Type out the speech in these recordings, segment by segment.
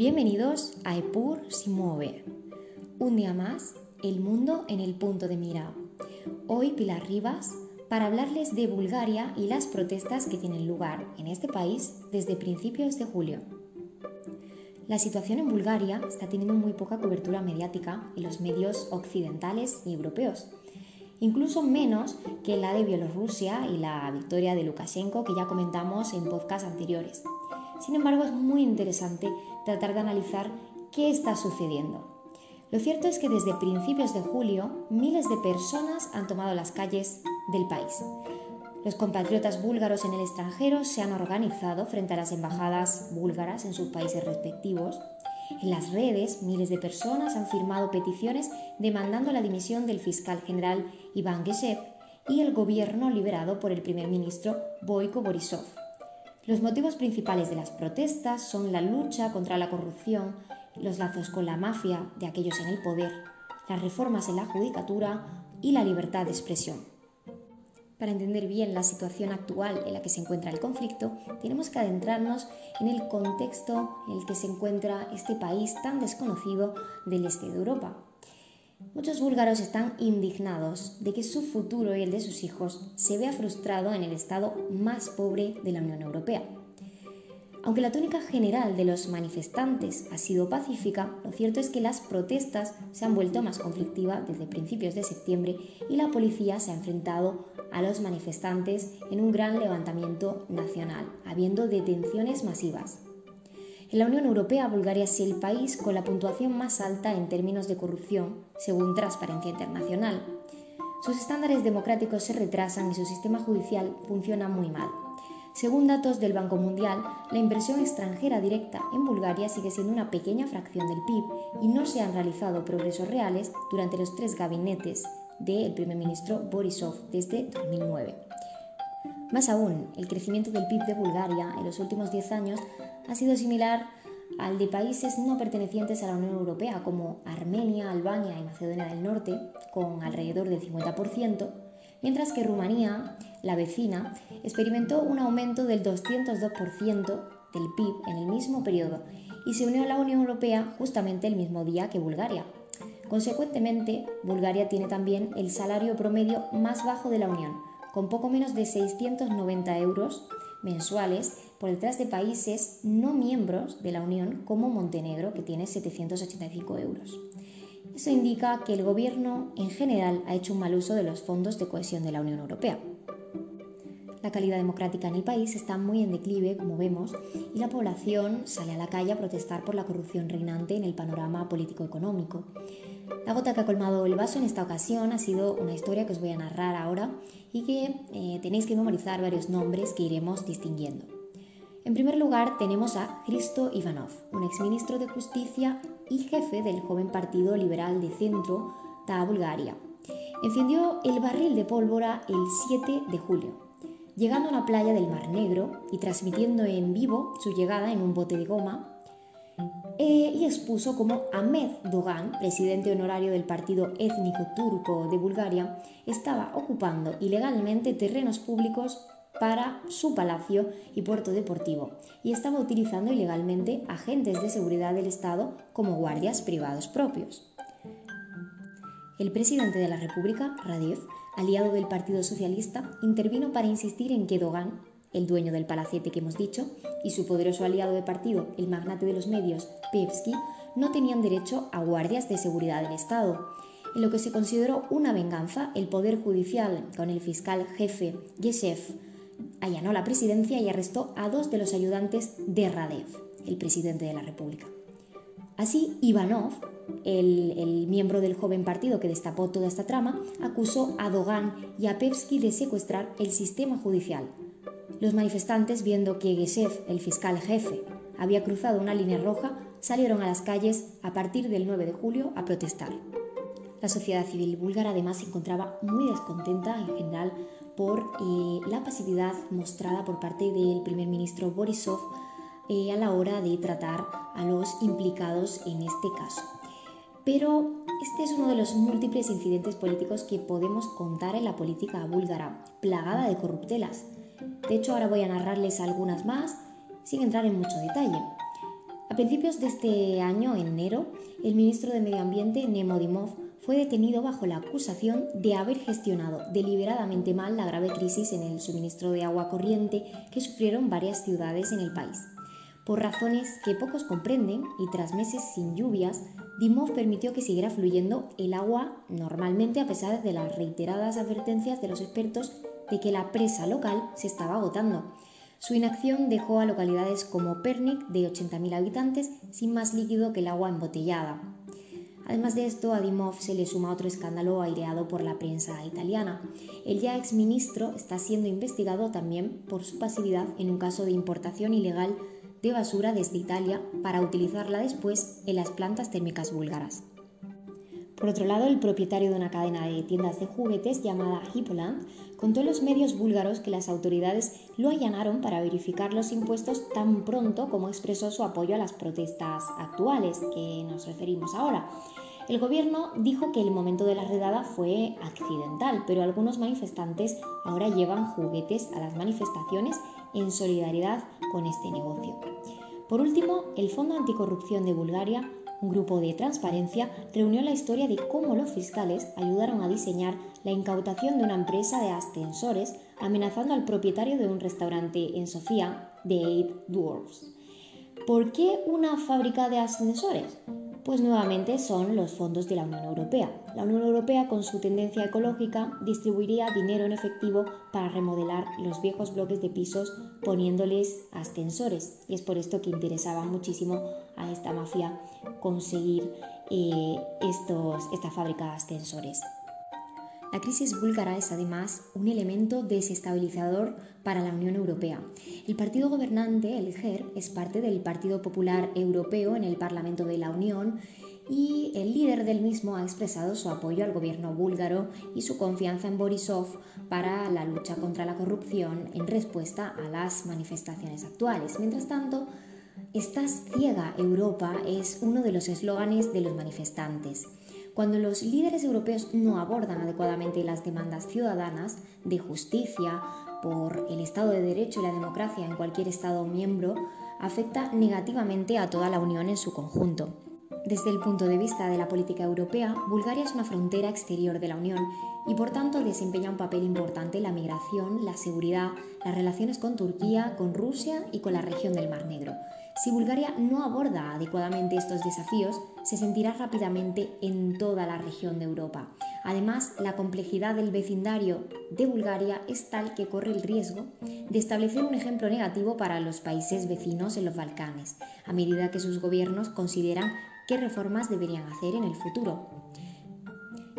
Bienvenidos a Epur si mueve. Un día más, el mundo en el punto de mira. Hoy Pilar Rivas para hablarles de Bulgaria y las protestas que tienen lugar en este país desde principios de julio. La situación en Bulgaria está teniendo muy poca cobertura mediática en los medios occidentales y europeos, incluso menos que la de Bielorrusia y la victoria de Lukashenko que ya comentamos en podcasts anteriores. Sin embargo, es muy interesante tratar de analizar qué está sucediendo. Lo cierto es que desde principios de julio miles de personas han tomado las calles del país. Los compatriotas búlgaros en el extranjero se han organizado frente a las embajadas búlgaras en sus países respectivos. En las redes, miles de personas han firmado peticiones demandando la dimisión del fiscal general Iván Geshev y el gobierno liberado por el primer ministro Boyko Borisov. Los motivos principales de las protestas son la lucha contra la corrupción, los lazos con la mafia de aquellos en el poder, las reformas en la judicatura y la libertad de expresión. Para entender bien la situación actual en la que se encuentra el conflicto, tenemos que adentrarnos en el contexto en el que se encuentra este país tan desconocido del este de Europa. Muchos búlgaros están indignados de que su futuro y el de sus hijos se vea frustrado en el estado más pobre de la Unión Europea. Aunque la tónica general de los manifestantes ha sido pacífica, lo cierto es que las protestas se han vuelto más conflictivas desde principios de septiembre y la policía se ha enfrentado a los manifestantes en un gran levantamiento nacional, habiendo detenciones masivas. En la Unión Europea, Bulgaria es el país con la puntuación más alta en términos de corrupción, según Transparencia Internacional. Sus estándares democráticos se retrasan y su sistema judicial funciona muy mal. Según datos del Banco Mundial, la inversión extranjera directa en Bulgaria sigue siendo una pequeña fracción del PIB y no se han realizado progresos reales durante los tres gabinetes del primer ministro Borisov desde 2009. Más aún, el crecimiento del PIB de Bulgaria en los últimos 10 años ha sido similar al de países no pertenecientes a la Unión Europea como Armenia, Albania y Macedonia del Norte, con alrededor del 50%, mientras que Rumanía, la vecina, experimentó un aumento del 202% del PIB en el mismo periodo y se unió a la Unión Europea justamente el mismo día que Bulgaria. Consecuentemente, Bulgaria tiene también el salario promedio más bajo de la Unión, con poco menos de 690 euros mensuales por detrás de países no miembros de la Unión como Montenegro, que tiene 785 euros. Eso indica que el Gobierno en general ha hecho un mal uso de los fondos de cohesión de la Unión Europea. La calidad democrática en el país está muy en declive, como vemos, y la población sale a la calle a protestar por la corrupción reinante en el panorama político-económico. La gota que ha colmado el vaso en esta ocasión ha sido una historia que os voy a narrar ahora y que eh, tenéis que memorizar varios nombres que iremos distinguiendo. En primer lugar tenemos a Cristo Ivanov, un exministro de Justicia y jefe del joven Partido Liberal de Centro, Ta Bulgaria. Encendió el barril de pólvora el 7 de julio, llegando a la playa del Mar Negro y transmitiendo en vivo su llegada en un bote de goma eh, y expuso como Ahmed Dogan, presidente honorario del Partido Étnico Turco de Bulgaria, estaba ocupando ilegalmente terrenos públicos para su palacio y puerto deportivo y estaba utilizando ilegalmente agentes de seguridad del Estado como guardias privados propios. El presidente de la República, Radev, aliado del Partido Socialista, intervino para insistir en que Dogan el dueño del palacete que hemos dicho, y su poderoso aliado de partido, el magnate de los medios, Pevsky, no tenían derecho a guardias de seguridad del Estado. En lo que se consideró una venganza, el Poder Judicial, con el fiscal jefe Geshev, allanó la presidencia y arrestó a dos de los ayudantes de Radev, el presidente de la República. Así, Ivanov, el, el, miembro del joven partido que destapó toda esta trama, acusó a Dogan y a Pevsky de secuestrar el sistema judicial, los manifestantes, viendo que Geshev, el fiscal jefe, había cruzado una línea roja, salieron a las calles a partir del 9 de julio a protestar. La sociedad civil búlgara además se encontraba muy descontenta en general por eh, la pasividad mostrada por parte del primer ministro Borisov eh, a la hora de tratar a los implicados en este caso. Pero este es uno de los múltiples incidentes políticos que podemos contar en la política búlgara, plagada de corruptelas. De hecho, ahora voy a narrarles algunas más sin entrar en mucho detalle. A principios de este año, en enero, el ministro de Medio Ambiente, Nemo Dimov, fue detenido bajo la acusación de haber gestionado deliberadamente mal la grave crisis en el suministro de agua corriente que sufrieron varias ciudades en el país. Por razones que pocos comprenden y tras meses sin lluvias, Dimov permitió que siguiera fluyendo el agua normalmente a pesar de las reiteradas advertencias de los expertos de que la presa local se estaba agotando. Su inacción dejó a localidades como Pernik, de 80.000 habitantes, sin más líquido que el agua embotellada. Además de esto, a se le suma otro escándalo aireado por la prensa italiana. El ya exministro está siendo investigado también por su pasividad en un caso de importación ilegal de basura desde Italia para utilizarla después en las plantas térmicas búlgaras. Por otro lado, el propietario de una cadena de tiendas de juguetes llamada Hippoland contó en los medios búlgaros que las autoridades lo allanaron para verificar los impuestos tan pronto como expresó su apoyo a las protestas actuales que nos referimos ahora. El gobierno dijo que el momento de la redada fue accidental, pero algunos manifestantes ahora llevan juguetes a las manifestaciones en solidaridad con este negocio. Por último, el Fondo Anticorrupción de Bulgaria un grupo de transparencia reunió la historia de cómo los fiscales ayudaron a diseñar la incautación de una empresa de ascensores amenazando al propietario de un restaurante en Sofía, Eight Dwarfs. ¿Por qué una fábrica de ascensores? Pues nuevamente son los fondos de la Unión Europea. La Unión Europea, con su tendencia ecológica, distribuiría dinero en efectivo para remodelar los viejos bloques de pisos poniéndoles ascensores. Y es por esto que interesaba muchísimo a esta mafia conseguir eh, estos, esta fábrica de ascensores. La crisis búlgara es además un elemento desestabilizador para la Unión Europea. El partido gobernante, el GER, es parte del Partido Popular Europeo en el Parlamento de la Unión y el líder del mismo ha expresado su apoyo al gobierno búlgaro y su confianza en Borisov para la lucha contra la corrupción en respuesta a las manifestaciones actuales. Mientras tanto, Estás ciega, Europa es uno de los eslóganes de los manifestantes. Cuando los líderes europeos no abordan adecuadamente las demandas ciudadanas de justicia por el Estado de Derecho y la democracia en cualquier Estado miembro, afecta negativamente a toda la Unión en su conjunto. Desde el punto de vista de la política europea, Bulgaria es una frontera exterior de la Unión y por tanto desempeña un papel importante en la migración, la seguridad, las relaciones con Turquía, con Rusia y con la región del Mar Negro. Si Bulgaria no aborda adecuadamente estos desafíos, se sentirá rápidamente en toda la región de Europa. Además, la complejidad del vecindario de Bulgaria es tal que corre el riesgo de establecer un ejemplo negativo para los países vecinos en los Balcanes, a medida que sus gobiernos consideran qué reformas deberían hacer en el futuro.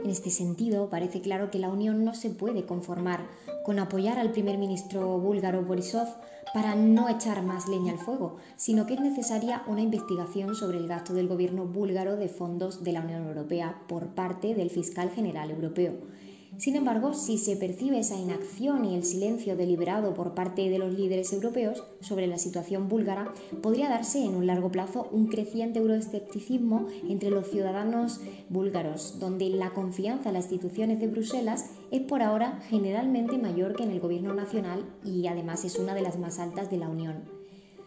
En este sentido, parece claro que la Unión no se puede conformar con apoyar al primer ministro búlgaro Borisov para no echar más leña al fuego, sino que es necesaria una investigación sobre el gasto del gobierno búlgaro de fondos de la Unión Europea por parte del fiscal general europeo sin embargo, si se percibe esa inacción y el silencio deliberado por parte de los líderes europeos sobre la situación búlgara, podría darse en un largo plazo un creciente euroescepticismo entre los ciudadanos búlgaros, donde la confianza en las instituciones de Bruselas es por ahora generalmente mayor que en el gobierno nacional y además es una de las más altas de la Unión.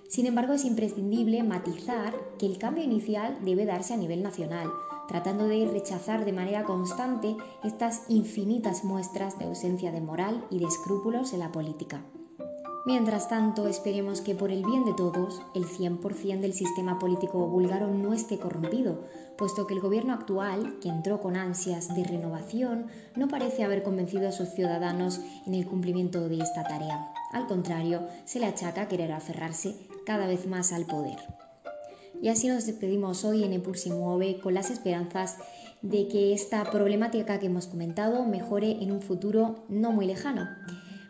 Sin embargo, es imprescindible matizar que el cambio inicial debe darse a nivel nacional, tratando de rechazar de manera constante estas infinitas muestras de ausencia de moral y de escrúpulos en la política. Mientras tanto, esperemos que por el bien de todos, el 100% del sistema político búlgaro no esté corrompido, puesto que el gobierno actual, que entró con ansias de renovación, no parece haber convencido a sus ciudadanos en el cumplimiento de esta tarea. Al contrario, se le achaca querer aferrarse cada vez más al poder. Y así nos despedimos hoy en Epur mueve con las esperanzas de que esta problemática que hemos comentado mejore en un futuro no muy lejano.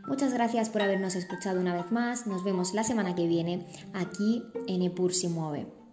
Muchas gracias por habernos escuchado una vez más. Nos vemos la semana que viene aquí en Epur mueve.